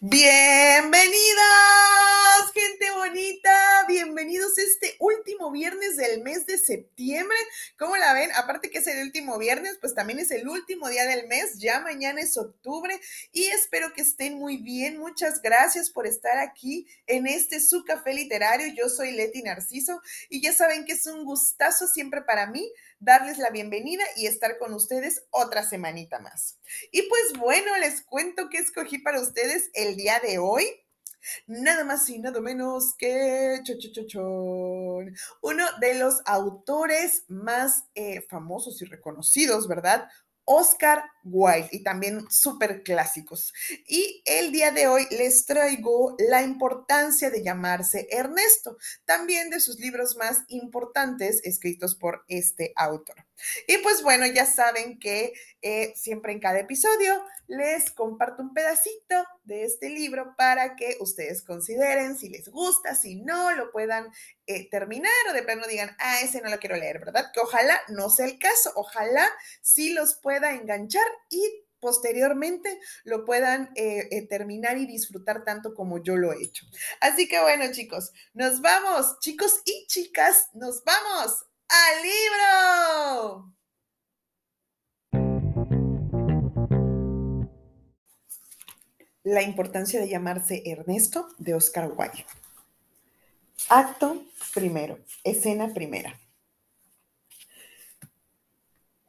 Bienvenidas, viernes del mes de septiembre. ¿Cómo la ven? Aparte que es el último viernes, pues también es el último día del mes, ya mañana es octubre y espero que estén muy bien. Muchas gracias por estar aquí en este su café literario. Yo soy Leti Narciso y ya saben que es un gustazo siempre para mí darles la bienvenida y estar con ustedes otra semanita más. Y pues bueno, les cuento que escogí para ustedes el día de hoy. Nada más y nada menos que uno de los autores más eh, famosos y reconocidos, ¿verdad? Oscar Wilde y también súper clásicos. Y el día de hoy les traigo la importancia de llamarse Ernesto, también de sus libros más importantes escritos por este autor. Y pues bueno, ya saben que eh, siempre en cada episodio les comparto un pedacito de este libro para que ustedes consideren si les gusta, si no, lo puedan eh, terminar o de plano digan, ah, ese no lo quiero leer, ¿verdad? Que ojalá no sea el caso, ojalá sí los pueda enganchar y posteriormente lo puedan eh, terminar y disfrutar tanto como yo lo he hecho. Así que bueno, chicos, nos vamos, chicos y chicas, nos vamos al libro. La importancia de llamarse Ernesto de Oscar Wilde. Acto primero, escena primera.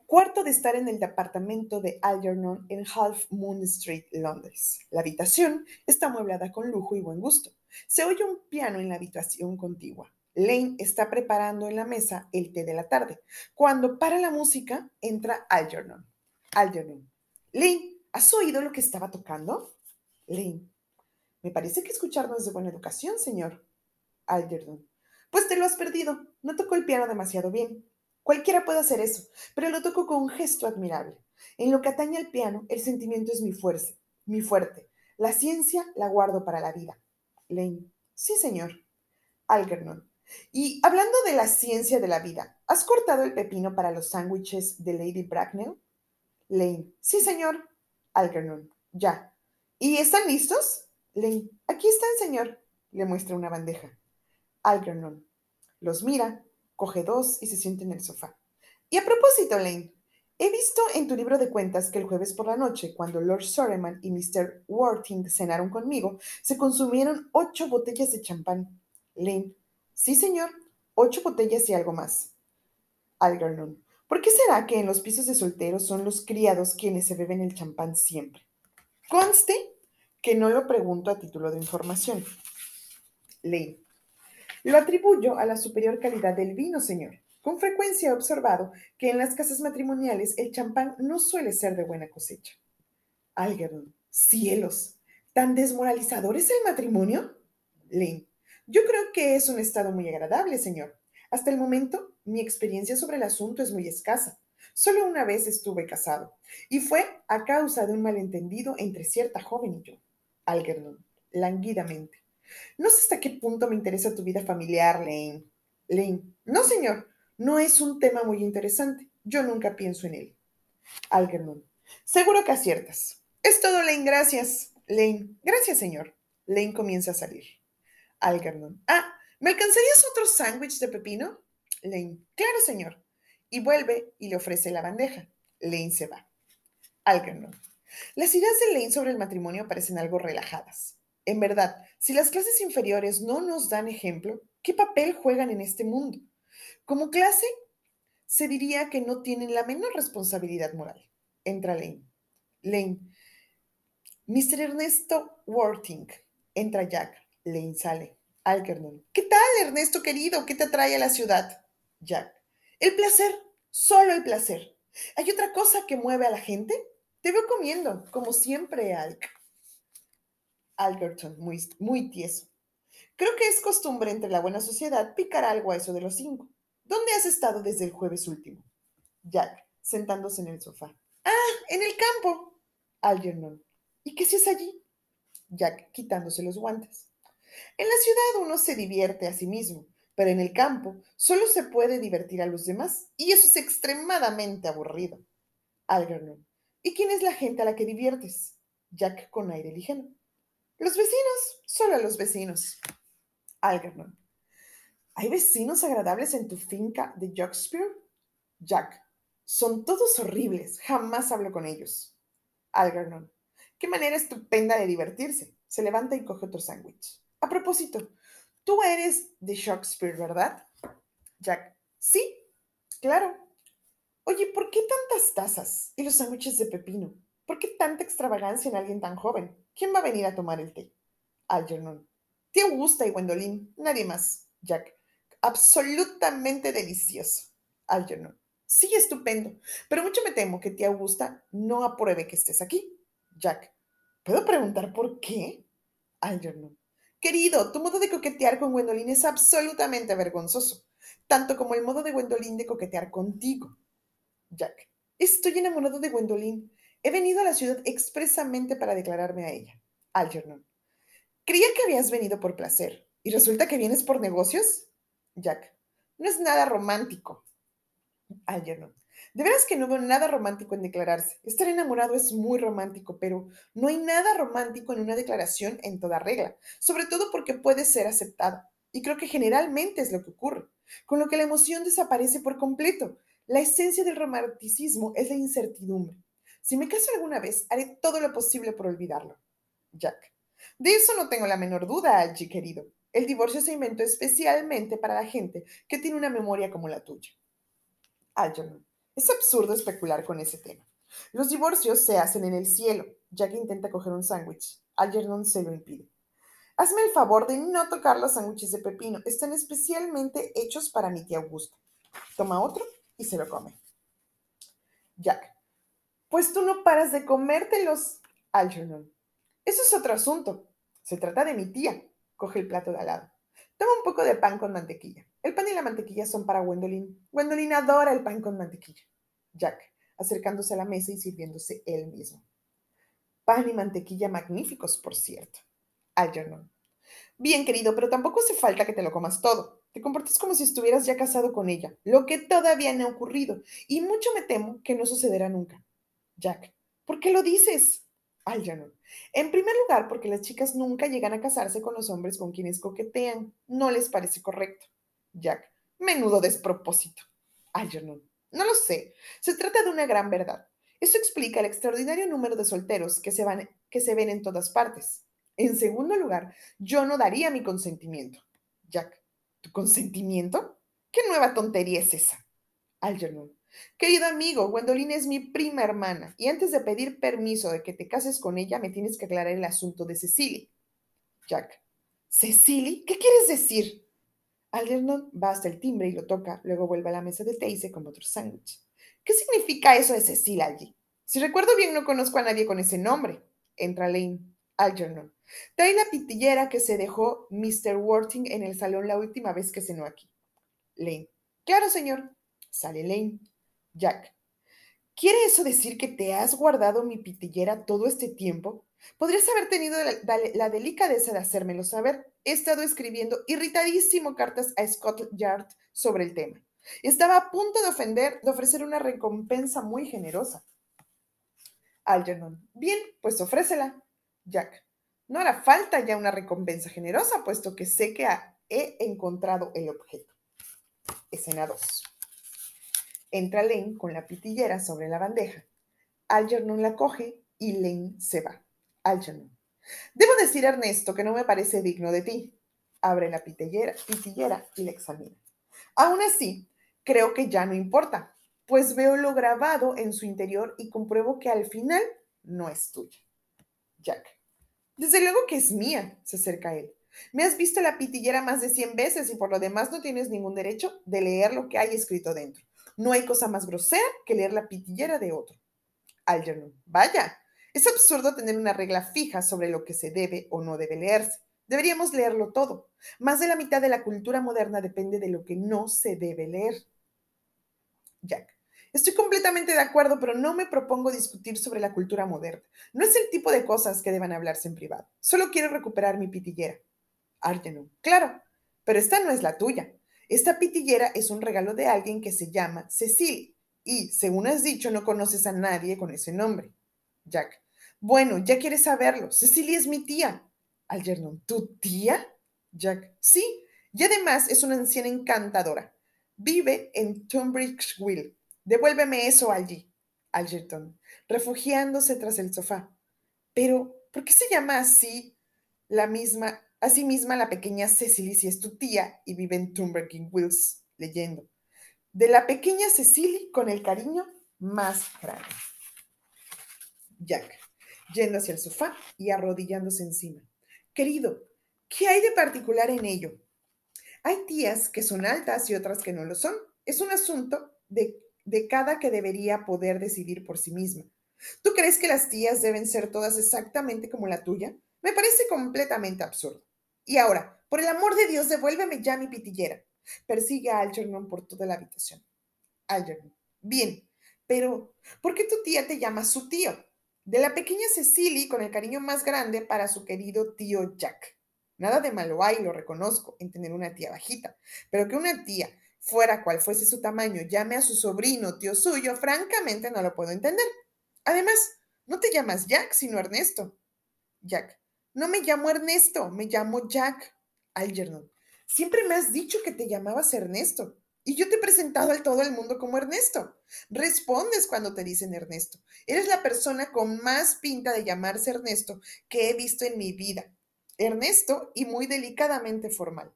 Cuarto de estar en el departamento de Algernon en Half Moon Street, Londres. La habitación está amueblada con lujo y buen gusto. Se oye un piano en la habitación contigua. Lane está preparando en la mesa el té de la tarde. Cuando para la música, entra Algernon. Algernon. Lane, ¿has oído lo que estaba tocando? Lane. Me parece que escuchar no es de buena educación, señor. Algernon. Pues te lo has perdido. No tocó el piano demasiado bien. Cualquiera puede hacer eso, pero lo tocó con un gesto admirable. En lo que atañe al piano, el sentimiento es mi fuerza, mi fuerte. La ciencia la guardo para la vida. Lane. Sí, señor. Algernon. Y hablando de la ciencia de la vida, ¿has cortado el pepino para los sándwiches de Lady Bracknell? Lane. Sí, señor. Algernon. Ya. ¿Y están listos? Lane. Aquí están, señor. Le muestra una bandeja. Algernon. Los mira, coge dos y se sienta en el sofá. Y a propósito, Lane, he visto en tu libro de cuentas que el jueves por la noche, cuando Lord Soreman y Mr. Worthing cenaron conmigo, se consumieron ocho botellas de champán. Lane. Sí, señor. Ocho botellas y algo más. Algernon. ¿Por qué será que en los pisos de solteros son los criados quienes se beben el champán siempre? Conste que no lo pregunto a título de información. Ley. Lo atribuyo a la superior calidad del vino, señor. Con frecuencia he observado que en las casas matrimoniales el champán no suele ser de buena cosecha. Algernon. Cielos. ¿Tan desmoralizador es el matrimonio? Lane. Yo creo que es un estado muy agradable, señor. Hasta el momento, mi experiencia sobre el asunto es muy escasa. Solo una vez estuve casado, y fue a causa de un malentendido entre cierta joven y yo. Algernon, languidamente. No sé hasta qué punto me interesa tu vida familiar, Lane. Lane, no, señor, no es un tema muy interesante. Yo nunca pienso en él. Algernon, seguro que aciertas. Es todo, Lane, gracias. Lane, gracias, señor. Lane comienza a salir. Algernon. Ah, ¿me alcanzarías otro sándwich de pepino? Lane. Claro, señor. Y vuelve y le ofrece la bandeja. Lane se va. Algernon. Las ideas de Lane sobre el matrimonio parecen algo relajadas. En verdad, si las clases inferiores no nos dan ejemplo, ¿qué papel juegan en este mundo? Como clase, se diría que no tienen la menor responsabilidad moral. Entra Lane. Lane. Mr. Ernesto Worthing. Entra Jack. Lane sale. Algernon. ¿Qué tal, Ernesto querido? ¿Qué te atrae a la ciudad? Jack. El placer. Solo el placer. ¿Hay otra cosa que mueve a la gente? Te veo comiendo, como siempre, Alk. Algerton, muy, muy tieso. Creo que es costumbre entre la buena sociedad picar algo a eso de los cinco. ¿Dónde has estado desde el jueves último? Jack, sentándose en el sofá. Ah, en el campo. Algernon. ¿Y qué haces allí? Jack, quitándose los guantes. En la ciudad uno se divierte a sí mismo. pero en el campo solo se puede divertir a los demás y eso es extremadamente aburrido. Algernon. ¿Y quién es la gente a la que diviertes? Jack con aire ligero. Los vecinos, solo los vecinos. Algernon. ¿Hay vecinos agradables en tu finca de Jockspear? Jack. Son todos horribles, jamás hablo con ellos. Algernon. Qué manera estupenda de divertirse. Se levanta y coge otro sándwich. A propósito, Tú eres de Shakespeare, ¿verdad? Jack. Sí, claro. Oye, ¿por qué tantas tazas y los sándwiches de pepino? ¿Por qué tanta extravagancia en alguien tan joven? ¿Quién va a venir a tomar el té? Algernon. Tía Augusta y Gwendolyn, nadie más. Jack. Absolutamente delicioso. Algernon. Sí, estupendo. Pero mucho me temo que tía Augusta no apruebe que estés aquí. Jack. ¿Puedo preguntar por qué? Algernon. Querido, tu modo de coquetear con Gwendolyn es absolutamente vergonzoso, tanto como el modo de Gwendolyn de coquetear contigo. Jack, estoy enamorado de Gwendolyn. He venido a la ciudad expresamente para declararme a ella. Algernon, creía que habías venido por placer. ¿Y resulta que vienes por negocios? Jack, no es nada romántico. Algernon, de veras que no veo nada romántico en declararse. Estar enamorado es muy romántico, pero no hay nada romántico en una declaración en toda regla, sobre todo porque puede ser aceptada. Y creo que generalmente es lo que ocurre, con lo que la emoción desaparece por completo. La esencia del romanticismo es la incertidumbre. Si me caso alguna vez, haré todo lo posible por olvidarlo. Jack. De eso no tengo la menor duda, Algie, querido. El divorcio se inventó especialmente para la gente que tiene una memoria como la tuya. Algernon. Es absurdo especular con ese tema. Los divorcios se hacen en el cielo. Jack intenta coger un sándwich. Algernon se lo impide. Hazme el favor de no tocar los sándwiches de pepino. Están especialmente hechos para mi tía Augusta. Toma otro y se lo come. Jack. Pues tú no paras de comértelos. Algernon. Eso es otro asunto. Se trata de mi tía. Coge el plato de al lado. Toma un poco de pan con mantequilla. El pan y la mantequilla son para Gwendolyn. Gwendolyn adora el pan con mantequilla. Jack, acercándose a la mesa y sirviéndose él mismo. Pan y mantequilla magníficos, por cierto. Algernon. Bien, querido, pero tampoco hace falta que te lo comas todo. Te comportas como si estuvieras ya casado con ella, lo que todavía no ha ocurrido, y mucho me temo que no sucederá nunca. Jack, ¿por qué lo dices? Algernon. En primer lugar, porque las chicas nunca llegan a casarse con los hombres con quienes coquetean. No les parece correcto. Jack. Menudo despropósito. Algernon. No lo sé. Se trata de una gran verdad. Eso explica el extraordinario número de solteros que se, van, que se ven en todas partes. En segundo lugar, yo no daría mi consentimiento. Jack. ¿Tu consentimiento? ¿Qué nueva tontería es esa? Algernon. Querido amigo, Gwendolyn es mi prima hermana y antes de pedir permiso de que te cases con ella, me tienes que aclarar el asunto de Cecily. Jack. ¿Cecily? ¿Qué quieres decir? Algernon va hasta el timbre y lo toca, luego vuelve a la mesa de té y se come otro sándwich. ¿Qué significa eso de Cecil allí? Si recuerdo bien, no conozco a nadie con ese nombre. Entra Lane. Algernon. Trae la pitillera que se dejó Mr. Worthing en el salón la última vez que cenó aquí. Lane. Claro, señor. Sale Lane. Jack. ¿Quiere eso decir que te has guardado mi pitillera todo este tiempo? Podrías haber tenido la, delicadeza de hacérmelo saber. He estado escribiendo irritadísimo cartas a Scotland Yard sobre el tema. Estaba a punto de ofender, de ofrecer una recompensa muy generosa. Algernon. Bien, pues ofrécela. Jack. No hará falta ya una recompensa generosa, puesto que sé que he encontrado el objeto. Escena 2. Entra Lane con la pitillera sobre la bandeja. Algernon la coge y Lane se va. Algernon. Debo decir, Ernesto, que no me parece digno de ti. Abre la pitillera, pitillera y la examina. Aún así, creo que ya no importa, pues veo lo grabado en su interior y compruebo que al final no es tuya. Jack. Desde luego que es mía, se acerca a él. Me has visto la pitillera más de 100 veces y por lo demás no tienes ningún derecho de leer lo que hay escrito dentro. No hay cosa más grosera que leer la pitillera de otro. Algernon. Vaya, es absurdo tener una regla fija sobre lo que se debe o no debe leerse. Deberíamos leerlo todo. Más de la mitad de la cultura moderna depende de lo que no se debe leer. Jack. Estoy completamente de acuerdo, pero no me propongo discutir sobre la cultura moderna. No es el tipo de cosas que deban hablarse en privado. Solo quiero recuperar mi pitillera. Algernon. Claro, pero esta no es la tuya. Esta pitillera es un regalo de alguien que se llama Cecily y, según has dicho, no conoces a nadie con ese nombre. Jack. Bueno, ya quieres saberlo. Cecily es mi tía. Algernon. ¿Tu tía? Jack. Sí, y además es una anciana encantadora. Vive en Tunbridge Devuélveme eso, Algie. Algerton, refugiándose tras el sofá. Pero, ¿por qué se llama así la misma, así misma la pequeña Cecily si es tu tía y vive en Tunbridge Wills? Leyendo. De la pequeña Cecily con el cariño más grande. Jack, yendo hacia el sofá y arrodillándose encima. Querido, ¿qué hay de particular en ello? Hay tías que son altas y otras que no lo son. Es un asunto de, de cada que debería poder decidir por sí misma. ¿Tú crees que las tías deben ser todas exactamente como la tuya? Me parece completamente absurdo. Y ahora, por el amor de Dios, devuélveme ya mi pitillera. Persigue a Algernon por toda la habitación. Algernon. Bien, pero ¿por qué tu tía te llama su tío? De la pequeña Cecily con el cariño más grande para su querido tío Jack. Nada de malo hay, lo reconozco, en tener una tía bajita, pero que una tía, fuera cual fuese su tamaño, llame a su sobrino tío suyo, francamente no lo puedo entender. Además, no te llamas Jack, sino Ernesto. Jack, no me llamo Ernesto, me llamo Jack. Algernon, siempre me has dicho que te llamabas Ernesto. Y yo te he presentado al todo el mundo como Ernesto. Respondes cuando te dicen Ernesto. Eres la persona con más pinta de llamarse Ernesto que he visto en mi vida. Ernesto y muy delicadamente formal.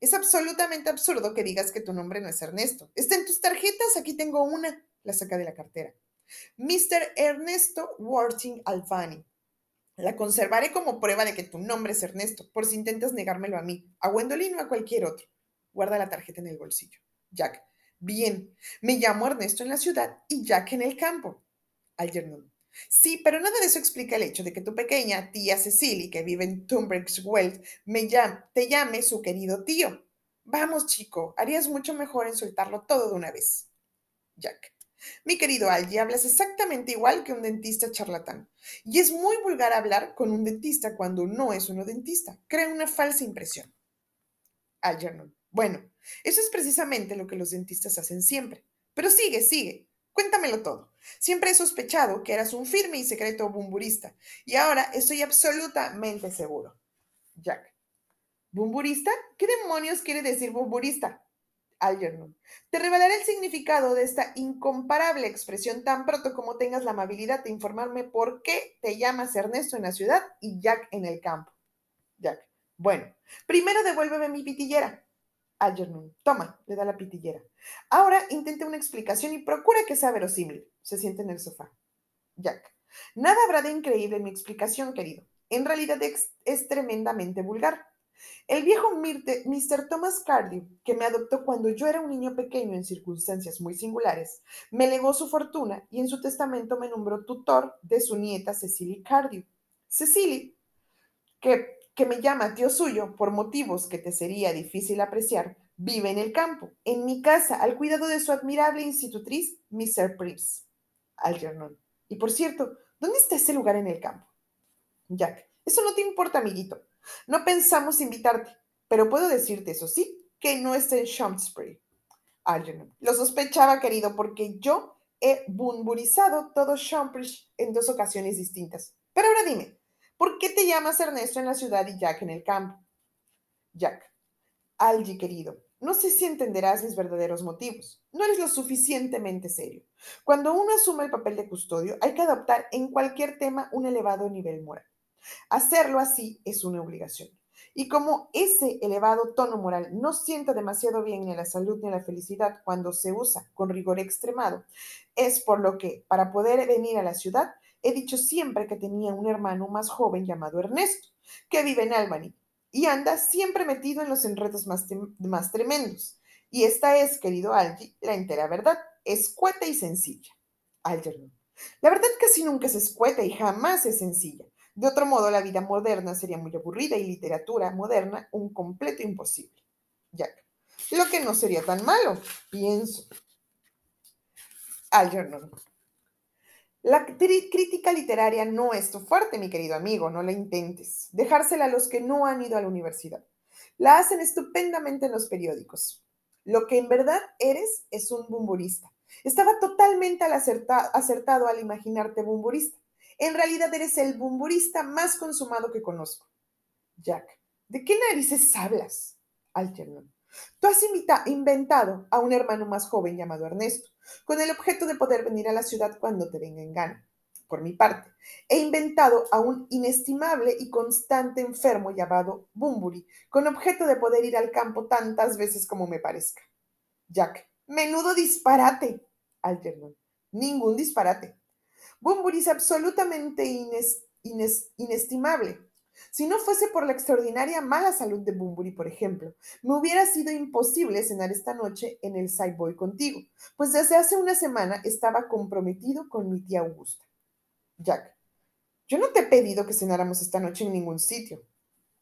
Es absolutamente absurdo que digas que tu nombre no es Ernesto. Está en tus tarjetas, aquí tengo una. La saca de la cartera. Mr. Ernesto Worthing Alfani. La conservaré como prueba de que tu nombre es Ernesto, por si intentas negármelo a mí, a Gwendolyn o a cualquier otro. Guarda la tarjeta en el bolsillo. Jack. Bien, me llamo Ernesto en la ciudad y Jack en el campo. Algernon. Sí, pero nada de eso explica el hecho de que tu pequeña tía Cecily, que vive en Tunbridge me te llame su querido tío. Vamos, chico, harías mucho mejor en soltarlo todo de una vez. Jack. Mi querido Algie, hablas exactamente igual que un dentista charlatán. Y es muy vulgar hablar con un dentista cuando no es uno dentista. Crea una falsa impresión. Algernon. Bueno, eso es precisamente lo que los dentistas hacen siempre. Pero sigue, sigue. Cuéntamelo todo. Siempre he sospechado que eras un firme y secreto bumburista, y ahora estoy absolutamente seguro. Jack. ¿Bumburista? ¿Qué demonios quiere decir bumburista? Algernon. Te revelaré el significado de esta incomparable expresión tan pronto como tengas la amabilidad de informarme por qué te llamas Ernesto en la ciudad y Jack en el campo. Jack. Bueno, primero devuélveme mi pitillera. Algernon. Toma, le da la pitillera. Ahora intente una explicación y procura que sea verosímil. Se siente en el sofá. Jack. Nada habrá de increíble en mi explicación, querido. En realidad es, tremendamente vulgar. El viejo Mr. Thomas Cardew, que me adoptó cuando yo era un niño pequeño en circunstancias muy singulares, me legó su fortuna y en su testamento me nombró tutor de su nieta Cecily Cardew. Cecily, que que me llama tío suyo por motivos que te sería difícil apreciar, vive en el campo, en mi casa, al cuidado de su admirable institutriz, Mr. Prips. Algernon. Y por cierto, ¿dónde está ese lugar en el campo? Jack. Eso no te importa, amiguito. No pensamos invitarte, pero puedo decirte, eso sí, que no está en Shaftesbury. Algernon. Lo sospechaba, querido, porque yo he bumburizado todo Shaftesbury en dos ocasiones distintas. Pero ahora dime, ¿Por qué te llamas Ernesto en la ciudad y Jack en el campo? Jack. Algie, querido, no sé si entenderás mis verdaderos motivos. No eres lo suficientemente serio. Cuando uno asume el papel de custodio, hay que adoptar en cualquier tema un elevado nivel moral. Hacerlo así es una obligación. Y como ese elevado tono moral no sienta demasiado bien ni la salud ni la felicidad cuando se usa con rigor extremado, es por lo que, para poder venir a la ciudad, He dicho siempre que tenía un hermano más joven llamado Ernesto, que vive en Albany y anda siempre metido en los enredos más, más tremendos. Y esta es, querido Algie, la entera verdad, escueta y sencilla. Algernon. La verdad casi nunca es escueta y jamás es sencilla. De otro modo, la vida moderna sería muy aburrida y literatura moderna un completo imposible. Jack. Lo que no sería tan malo, pienso. Algernon. La crítica literaria no es tu fuerte, mi querido amigo, no la intentes. Dejársela a los que no han ido a la universidad. La hacen estupendamente en los periódicos. Lo que en verdad eres es un bumburista. Estaba totalmente acertado al imaginarte bumburista. En realidad eres el bumburista más consumado que conozco. Jack, ¿de qué narices hablas? Algernon. Tú has inventado a un hermano más joven llamado Ernesto, con el objeto de poder venir a la ciudad cuando te venga en gana. Por mi parte, he inventado a un inestimable y constante enfermo llamado Bumburi, con objeto de poder ir al campo tantas veces como me parezca. Jack, menudo disparate. Algernon, ningún disparate. Bumburi es absolutamente inestimable. Si no fuese por la extraordinaria mala salud de Bumburi, por ejemplo, me hubiera sido imposible cenar esta noche en el Boy contigo, pues desde hace una semana estaba comprometido con mi tía Augusta. Jack, yo no te he pedido que cenáramos esta noche en ningún sitio.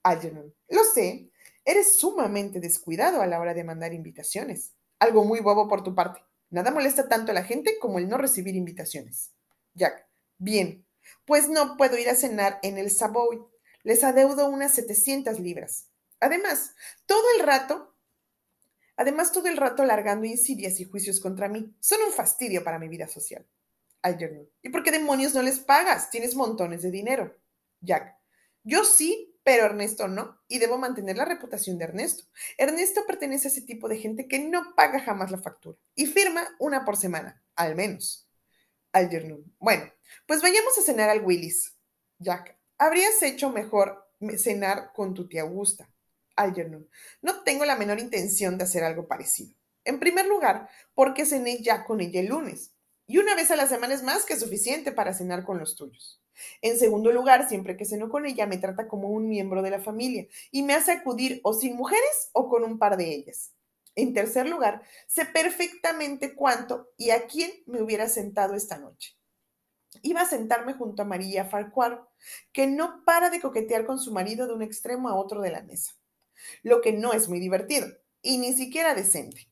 Algernon, lo sé, eres sumamente descuidado a la hora de mandar invitaciones. Algo muy bobo por tu parte. Nada molesta tanto a la gente como el no recibir invitaciones. Jack, bien, pues no puedo ir a cenar en el Savoy. Les adeudo unas 700 libras. Además, todo el rato, además todo el rato largando insidias y juicios contra mí, son un fastidio para mi vida social. Algernon. ¿Y por qué demonios no les pagas? Tienes montones de dinero. Jack. Yo sí, pero Ernesto no, y debo mantener la reputación de Ernesto. Ernesto pertenece a ese tipo de gente que no paga jamás la factura y firma una por semana, al menos. Algernon. Bueno, pues vayamos a cenar al Willis. Jack. Habrías hecho mejor cenar con tu tía Augusta. Algernon. No tengo la menor intención de hacer algo parecido. En primer lugar, porque cené ya con ella el lunes. Y una vez a la semana es más que suficiente para cenar con los tuyos. En segundo lugar, siempre que ceno con ella, me trata como un miembro de la familia y me hace acudir o sin mujeres o con un par de ellas. En tercer lugar, sé perfectamente cuánto y a quién me hubiera sentado esta noche. Iba a sentarme junto a María Farquhar, que no para de coquetear con su marido de un extremo a otro de la mesa, lo que no es muy divertido y ni siquiera decente.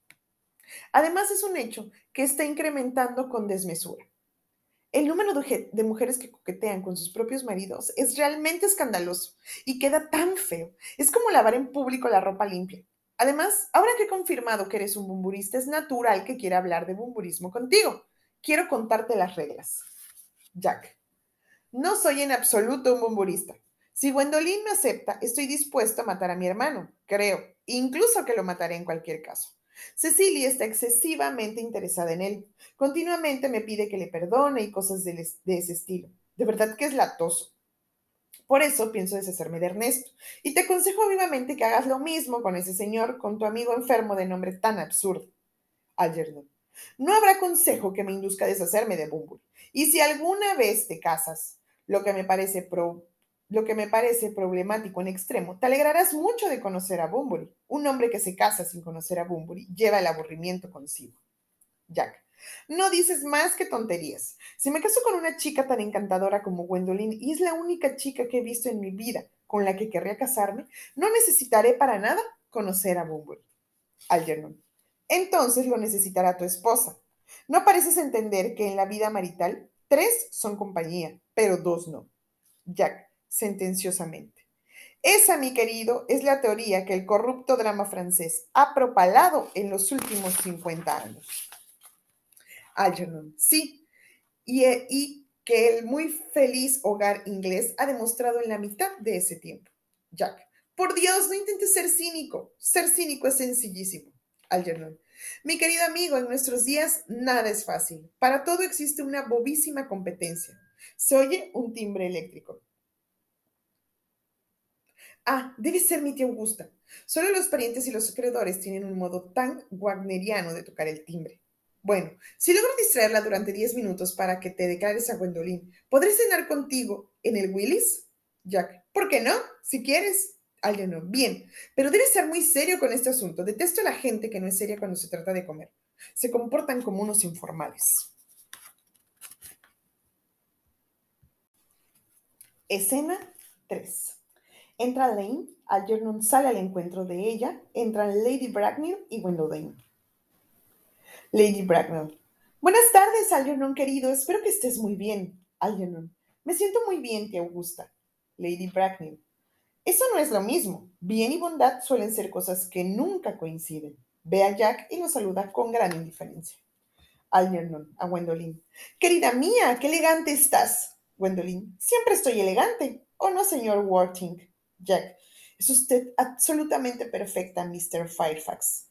Además, es un hecho que está incrementando con desmesura. El número de mujeres que coquetean con sus propios maridos es realmente escandaloso y queda tan feo. Es como lavar en público la ropa limpia. Además, ahora que he confirmado que eres un bumburista, es natural que quiera hablar de bumburismo contigo. Quiero contarte las reglas. Jack. No soy en absoluto un bumburista. Si Gwendolyn me acepta, estoy dispuesto a matar a mi hermano, creo, incluso que lo mataré en cualquier caso. Cecilia está excesivamente interesada en él. Continuamente me pide que le perdone y cosas de, ese estilo. De verdad que es latoso. Por eso pienso deshacerme de Ernesto. Y te aconsejo vivamente que hagas lo mismo con ese señor, con tu amigo enfermo de nombre tan absurdo. Algernon. No habrá consejo que me induzca a deshacerme de Bumble. Y si alguna vez te casas, lo que me parece lo que me parece problemático en extremo, te alegrarás mucho de conocer a Bumburi. Un hombre que se casa sin conocer a Bumburi lleva el aburrimiento consigo. Jack, no dices más que tonterías. Si me caso con una chica tan encantadora como Gwendolyn y es la única chica que he visto en mi vida con la que querría casarme, no necesitaré para nada conocer a Bumburi. Algernon, entonces lo necesitará tu esposa. No pareces entender que en la vida marital tres son compañía, pero dos no. Jack, sentenciosamente. Esa, mi querido, es la teoría que el corrupto drama francés ha propalado en los últimos 50 años. Algernon, sí, y, eh, y que el muy feliz hogar inglés ha demostrado en la mitad de ese tiempo. Jack, por Dios, no intentes ser cínico. Ser cínico es sencillísimo. Algernon, mi querido amigo, en nuestros días nada es fácil. Para todo existe una bobísima competencia. Se oye un timbre eléctrico. Ah, debe ser mi tía Augusta. Solo los parientes y los acreedores tienen un modo tan wagneriano de tocar el timbre. Bueno, si logro distraerla durante diez minutos para que te declares a Gwendolyn, ¿podré cenar contigo en el Willis? Jack, ¿por qué no? Si quieres. no. bien, pero debes ser muy serio con este asunto. Detesto a la gente que no es seria cuando se trata de comer. Se comportan como unos informales. Escena 3. Entra Lane, Algernon sale al encuentro de ella, entran Lady Bracknell y Gwendolyn. Lady Bracknell. Buenas tardes, Algernon querido, espero que estés muy bien. Algernon. Me siento muy bien, tía Augusta. Lady Bracknell. Eso no es lo mismo. Bien y bondad suelen ser cosas que nunca coinciden. Ve a Jack y lo saluda con gran indiferencia. Algernon a Gwendolyn. Querida mía, qué elegante estás. Gwendolyn. Siempre estoy elegante. ¿O no, señor Worthing? Jack. Es usted absolutamente perfecta, Mr. Firefax.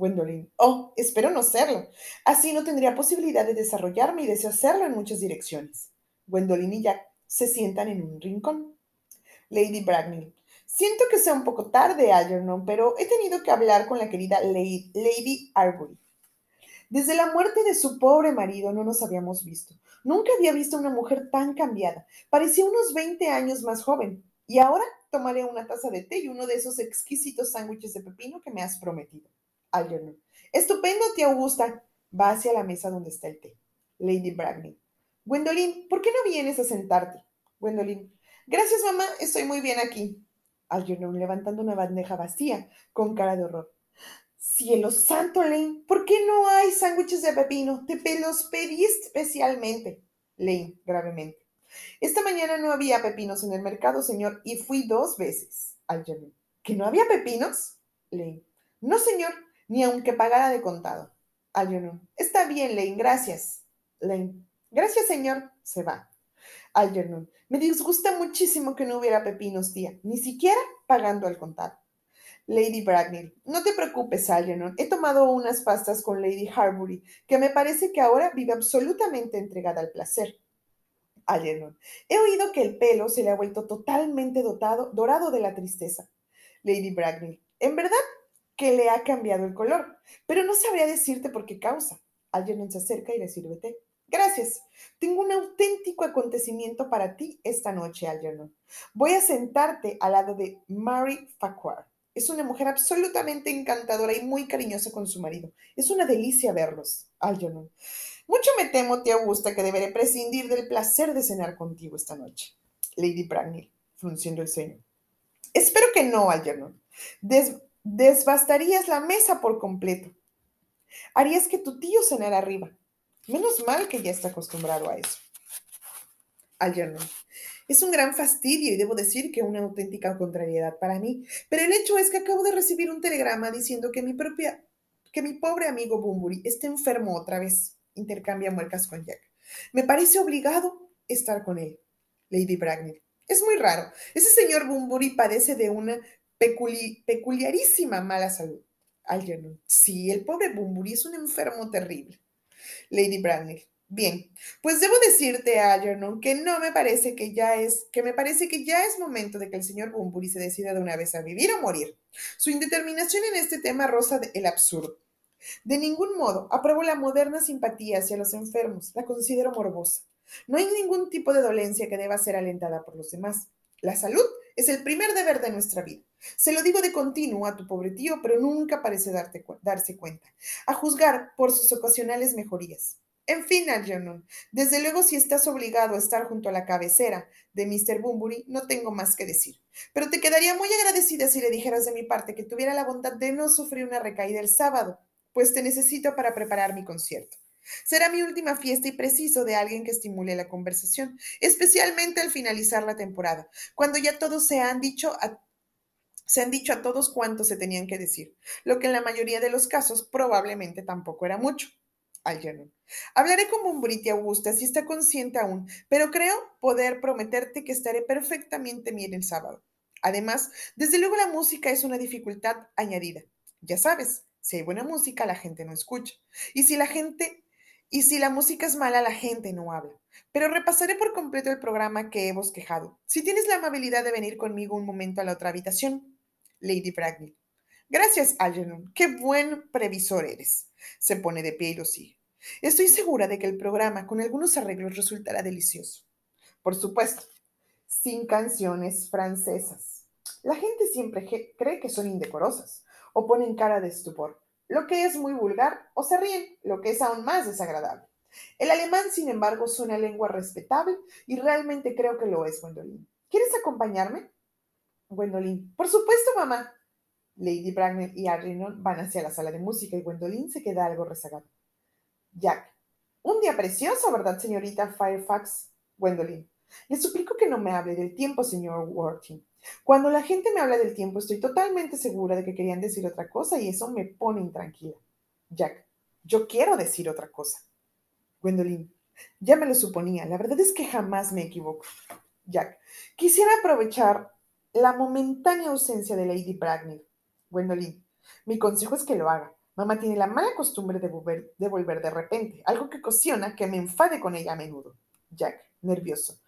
Gwendolyn. Oh, espero no serlo. Así no tendría posibilidad de desarrollarme y deseo hacerlo en muchas direcciones. Gwendolyn y Jack se sientan en un rincón. Lady Bracknell. Siento que sea un poco tarde, Algernon, pero he tenido que hablar con la querida Lady, Lady Arbery. Desde la muerte de su pobre marido no nos habíamos visto. Nunca había visto una mujer tan cambiada. Parecía unos 20 años más joven. Y ahora tomaré una taza de té y uno de esos exquisitos sándwiches de pepino que me has prometido. Algernon. Estupendo, tía Augusta. Va hacia la mesa donde está el té. Lady Bracknell. Gwendolyn, ¿por qué no vienes a sentarte? Gwendolyn. Gracias, mamá. Estoy muy bien aquí. Algernon levantando una bandeja vacía con cara de horror. Cielo santo, Lane, ¿por qué no hay sándwiches de pepino? Te los pedí especialmente. Lane, gravemente. Esta mañana no había pepinos en el mercado, señor, y fui dos veces. Algernon. ¿Que no había pepinos? Lane. No, señor, ni aunque pagara de contado. Algernon. Está bien, Lane, gracias. Lane. Gracias, señor. Se va. Algernon. Me disgusta muchísimo que no hubiera pepinos, tía, ni siquiera pagando al contado. Lady Bracknell. No te preocupes, Algernon. He tomado unas pastas con Lady Harbury, que me parece que ahora vive absolutamente entregada al placer. Algernon. He oído que el pelo se le ha vuelto totalmente dotado, dorado de la tristeza. Lady Bracknell. En verdad que le ha cambiado el color, pero no sabría decirte por qué causa. Algernon se acerca y le sirve té. Gracias. Tengo un auténtico acontecimiento para ti esta noche, Algernon. Voy a sentarte al lado de Mary Farquhar. Es una mujer absolutamente encantadora y muy cariñosa con su marido. Es una delicia verlos, Algernon. Mucho me temo, tía Augusta, que deberé prescindir del placer de cenar contigo esta noche. Lady Bracknell, frunciendo el ceño. Espero que no, Algernon. Desbastarías la mesa por completo. Harías que tu tío cenara arriba. Menos mal que ya está acostumbrado a eso. Algernon. Es un gran fastidio y debo decir que una auténtica contrariedad para mí, pero el hecho es que acabo de recibir un telegrama diciendo que mi propia, que mi pobre amigo Bumburi está enfermo otra vez. Intercambia muercas con Jack. Me parece obligado estar con él. Lady Bracknell. Es muy raro. Ese señor Bumburi padece de una peculiarísima mala salud. Algernon. Sí, el pobre Bumburi es un enfermo terrible. Lady Bracknell. Bien, pues debo decirte, Algernon, que no me parece que ya es, que me parece que ya es momento de que el señor Bumburi se decida de una vez a vivir o morir. Su indeterminación en este tema roza el absurdo. De ningún modo apruebo la moderna simpatía hacia los enfermos, la considero morbosa. No hay ningún tipo de dolencia que deba ser alentada por los demás. La salud es el primer deber de nuestra vida. Se lo digo de continuo a tu pobre tío, pero nunca parece darte, darse cuenta, a juzgar por sus ocasionales mejorías. En fin, Algernon, desde luego si estás obligado a estar junto a la cabecera de Mr. Bunbury, no tengo más que decir. Pero te quedaría muy agradecida si le dijeras de mi parte que tuviera la bondad de no sufrir una recaída el sábado, pues te necesito para preparar mi concierto. Será mi última fiesta y preciso de alguien que estimule la conversación, especialmente al finalizar la temporada, cuando ya todos se han dicho a se han dicho a todos cuantos se tenían que decir, lo que en la mayoría de los casos probablemente tampoco era mucho. Algernon. Hablaré como un Briti Augusta si está consciente aún, pero creo poder prometerte que estaré perfectamente bien el sábado. Además, desde luego la música es una dificultad añadida. Ya sabes, si hay buena música, la gente no escucha. Y si la gente y si la música es mala, la gente no habla. Pero repasaré por completo el programa que he bosquejado. Si tienes la amabilidad de venir conmigo un momento a la otra habitación. Lady Bracknell. Gracias, Algernon. Qué buen previsor eres. Se pone de pie y lo sigue. Estoy segura de que el programa, con algunos arreglos, resultará delicioso. Por supuesto, sin canciones francesas. La gente siempre cree que son indecorosas o ponen cara de estupor, lo que es muy vulgar, o se ríen, lo que es aún más desagradable. El alemán, sin embargo, es una lengua respetable y realmente creo que lo es, Gwendolyn. ¿Quieres acompañarme? Gwendolyn, por supuesto, mamá. Lady Bracknell y Arrington van hacia la sala de música y Gwendolyn se queda algo rezagada. Jack. Un día precioso, ¿verdad, señorita Firefax? Gwendolyn. Le suplico que no me hable del tiempo, señor Worthing. Cuando la gente me habla del tiempo, estoy totalmente segura de que querían decir otra cosa y eso me pone intranquila. Jack, yo quiero decir otra cosa. Gwendolyn, ya me lo suponía, la verdad es que jamás me equivoco. Jack, quisiera aprovechar la momentánea ausencia de Lady Bracknell. Gwendolyn, mi consejo es que lo haga. Mamá tiene la mala costumbre de volver, de repente, algo que ocasiona que me enfade con ella a menudo. Jack, nervioso.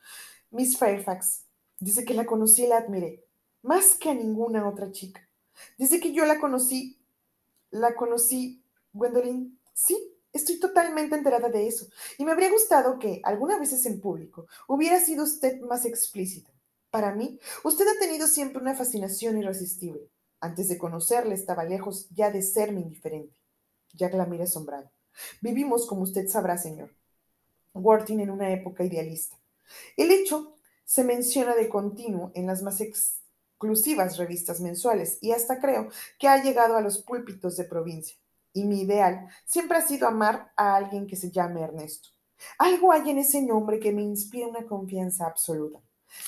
Miss Fairfax, dice que la conocí y la admiré, más que a ninguna otra chica. Dice que yo la conocí, la conocí, Gwendolyn, sí, estoy totalmente enterada de eso. Y me habría gustado que, algunas veces en público, hubiera sido usted más explícita. Para mí, usted ha tenido siempre una fascinación irresistible. Antes de conocerle estaba lejos ya de serme indiferente. Jack la mira asombrado. Vivimos, como usted sabrá, señor, Worthing en una época idealista. El hecho se menciona de continuo en las más exclusivas revistas mensuales y hasta creo que ha llegado a los púlpitos de provincia. Y mi ideal siempre ha sido amar a alguien que se llame Ernesto. Algo hay en ese nombre que me inspira una confianza absoluta.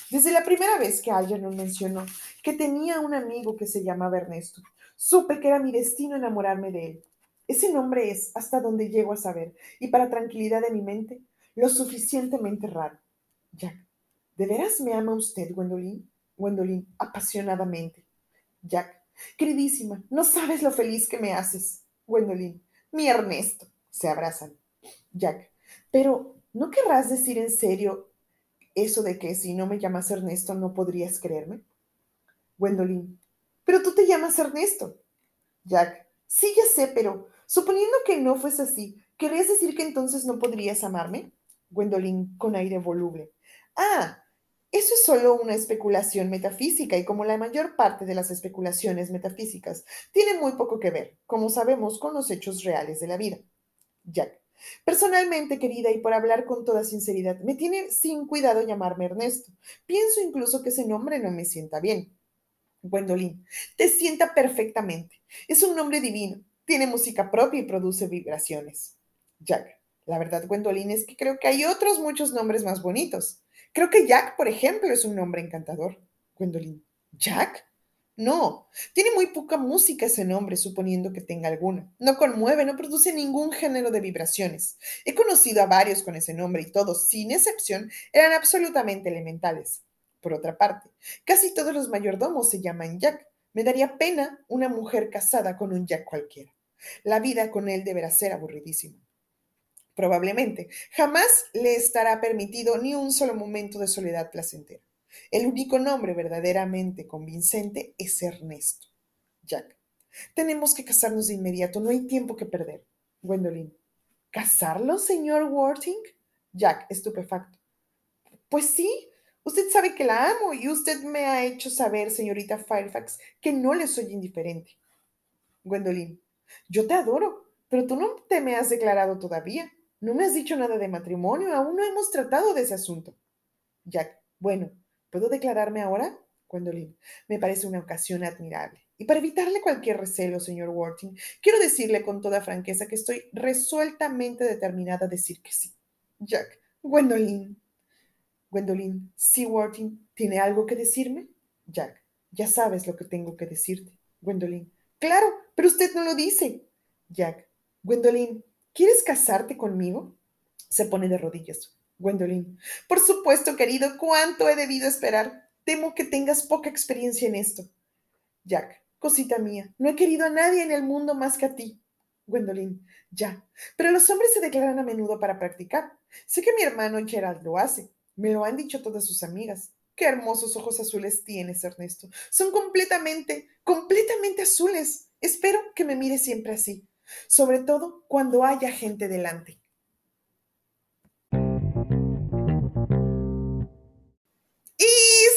Desde la primera vez que nos mencionó que tenía un amigo que se llamaba Ernesto, supe que era mi destino enamorarme de él. Ese nombre es, hasta donde llego a saber, y para tranquilidad de mi mente, lo suficientemente raro. Jack, ¿de veras me ama usted, Gwendolyn? Gwendolyn, apasionadamente. Jack, queridísima, no sabes lo feliz que me haces. Gwendolyn, mi Ernesto. Se abrazan. Jack, pero ¿no querrás decir en serio eso de que si no me llamas Ernesto no podrías creerme? Gwendolyn, pero tú te llamas Ernesto. Jack, sí, ya sé, pero suponiendo que no fuese así, ¿querrías decir que entonces no podrías amarme? Gwendolyn con aire voluble. Ah, eso es solo una especulación metafísica y como la mayor parte de las especulaciones metafísicas, tiene muy poco que ver, como sabemos, con los hechos reales de la vida. Jack, Personalmente, querida, y por hablar con toda sinceridad, me tiene sin cuidado llamarme Ernesto. Pienso incluso que ese nombre no me sienta bien. Gwendolyn, te sienta perfectamente. Es un nombre divino. Tiene música propia y produce vibraciones. Jack, la verdad, Gwendolyn, es que creo que hay otros muchos nombres más bonitos. Creo que Jack, por ejemplo, es un nombre encantador. Gwendolyn, ¿Jack? No, tiene muy poca música ese nombre, suponiendo que tenga alguna. No conmueve, no produce ningún género de vibraciones. He conocido a varios con ese nombre y todos, sin excepción, eran absolutamente elementales. Por otra parte, casi todos los mayordomos se llaman Jack. Me daría pena una mujer casada con un Jack cualquiera. La vida con él deberá ser aburridísima. Probablemente jamás le estará permitido ni un solo momento de soledad placentera. El único nombre verdaderamente convincente es Ernesto. Jack. Tenemos que casarnos de inmediato, no hay tiempo que perder. Gwendolyn. ¿Casarlo, señor Worthing? Jack, estupefacto. Pues sí, usted sabe que la amo y usted me ha hecho saber, señorita Fairfax, que no le soy indiferente. Gwendolyn. Yo te adoro, pero tú no te me has declarado todavía. No me has dicho nada de matrimonio, aún no hemos tratado de ese asunto. Jack. Bueno, ¿Puedo declararme ahora? Gwendolyn, me parece una ocasión admirable. Y para evitarle cualquier recelo, señor Worthing, quiero decirle con toda franqueza que estoy resueltamente determinada a decir que sí. Jack, Gwendolyn. Gwendolyn, ¿sí, Worthing? ¿Tiene algo que decirme? Jack, ya sabes lo que tengo que decirte. Gwendolyn, claro, pero usted no lo dice. Jack, Gwendolyn, ¿quieres casarte conmigo? Se pone de rodillas. Gwendolyn. Por supuesto, querido, ¿cuánto he debido esperar? Temo que tengas poca experiencia en esto. Jack, cosita mía, no he querido a nadie en el mundo más que a ti. Gwendolyn, ya, pero los hombres se declaran a menudo para practicar. Sé que mi hermano Gerald lo hace. Me lo han dicho todas sus amigas. Qué hermosos ojos azules tienes, Ernesto. Son completamente, completamente azules. Espero que me mire siempre así, sobre todo cuando haya gente delante.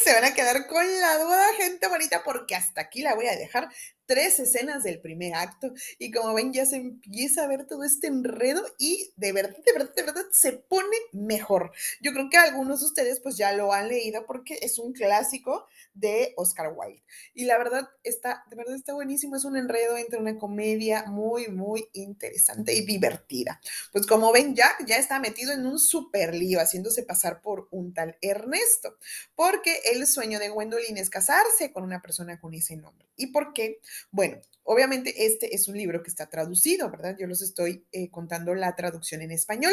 Se van a quedar con la duda, gente bonita, porque hasta aquí la voy a dejar. Tres escenas del primer acto y como ven ya se empieza a ver todo este enredo y de verdad, de verdad, de verdad se pone mejor. Yo creo que algunos de ustedes pues ya lo han leído porque es un clásico de Oscar Wilde. Y la verdad está, de verdad está buenísimo, es un enredo entre una comedia muy, muy interesante y divertida. Pues como ven, Jack ya está metido en un super lío, haciéndose pasar por un tal Ernesto, porque el sueño de Gwendolyn es casarse con una persona con ese nombre. ¿Y por qué? Bueno, obviamente este es un libro que está traducido, ¿verdad? Yo los estoy eh, contando la traducción en español.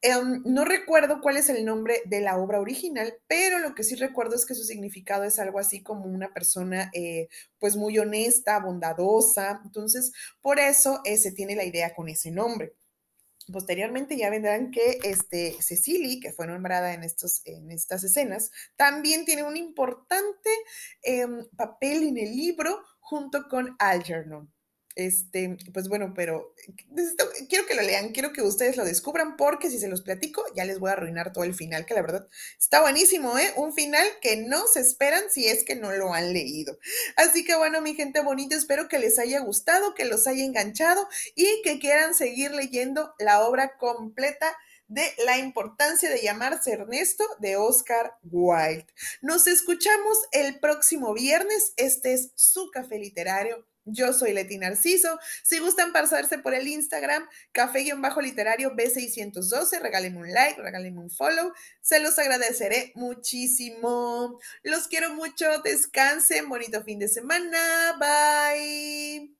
Em, no recuerdo cuál es el nombre de la obra original, pero lo que sí recuerdo es que su significado es algo así como una persona eh, pues muy honesta, bondadosa. Entonces, por eso eh, se tiene la idea con ese nombre. Posteriormente ya vendrán que este, Cecily, que fue nombrada en, estos, en estas escenas, también tiene un importante em, papel en el libro junto con Algernon. Este, pues bueno, pero quiero que lo lean, quiero que ustedes lo descubran, porque si se los platico, ya les voy a arruinar todo el final, que la verdad está buenísimo, ¿eh? Un final que no se esperan si es que no lo han leído. Así que bueno, mi gente bonita, espero que les haya gustado, que los haya enganchado y que quieran seguir leyendo la obra completa de la importancia de llamarse Ernesto de Oscar Wilde. Nos escuchamos el próximo viernes. Este es su café literario yo soy Leti Narciso. Si gustan pasarse por el Instagram, café-literario B612, regálenme un like, regálenme un follow. Se los agradeceré muchísimo. Los quiero mucho. Descansen. Bonito fin de semana. Bye.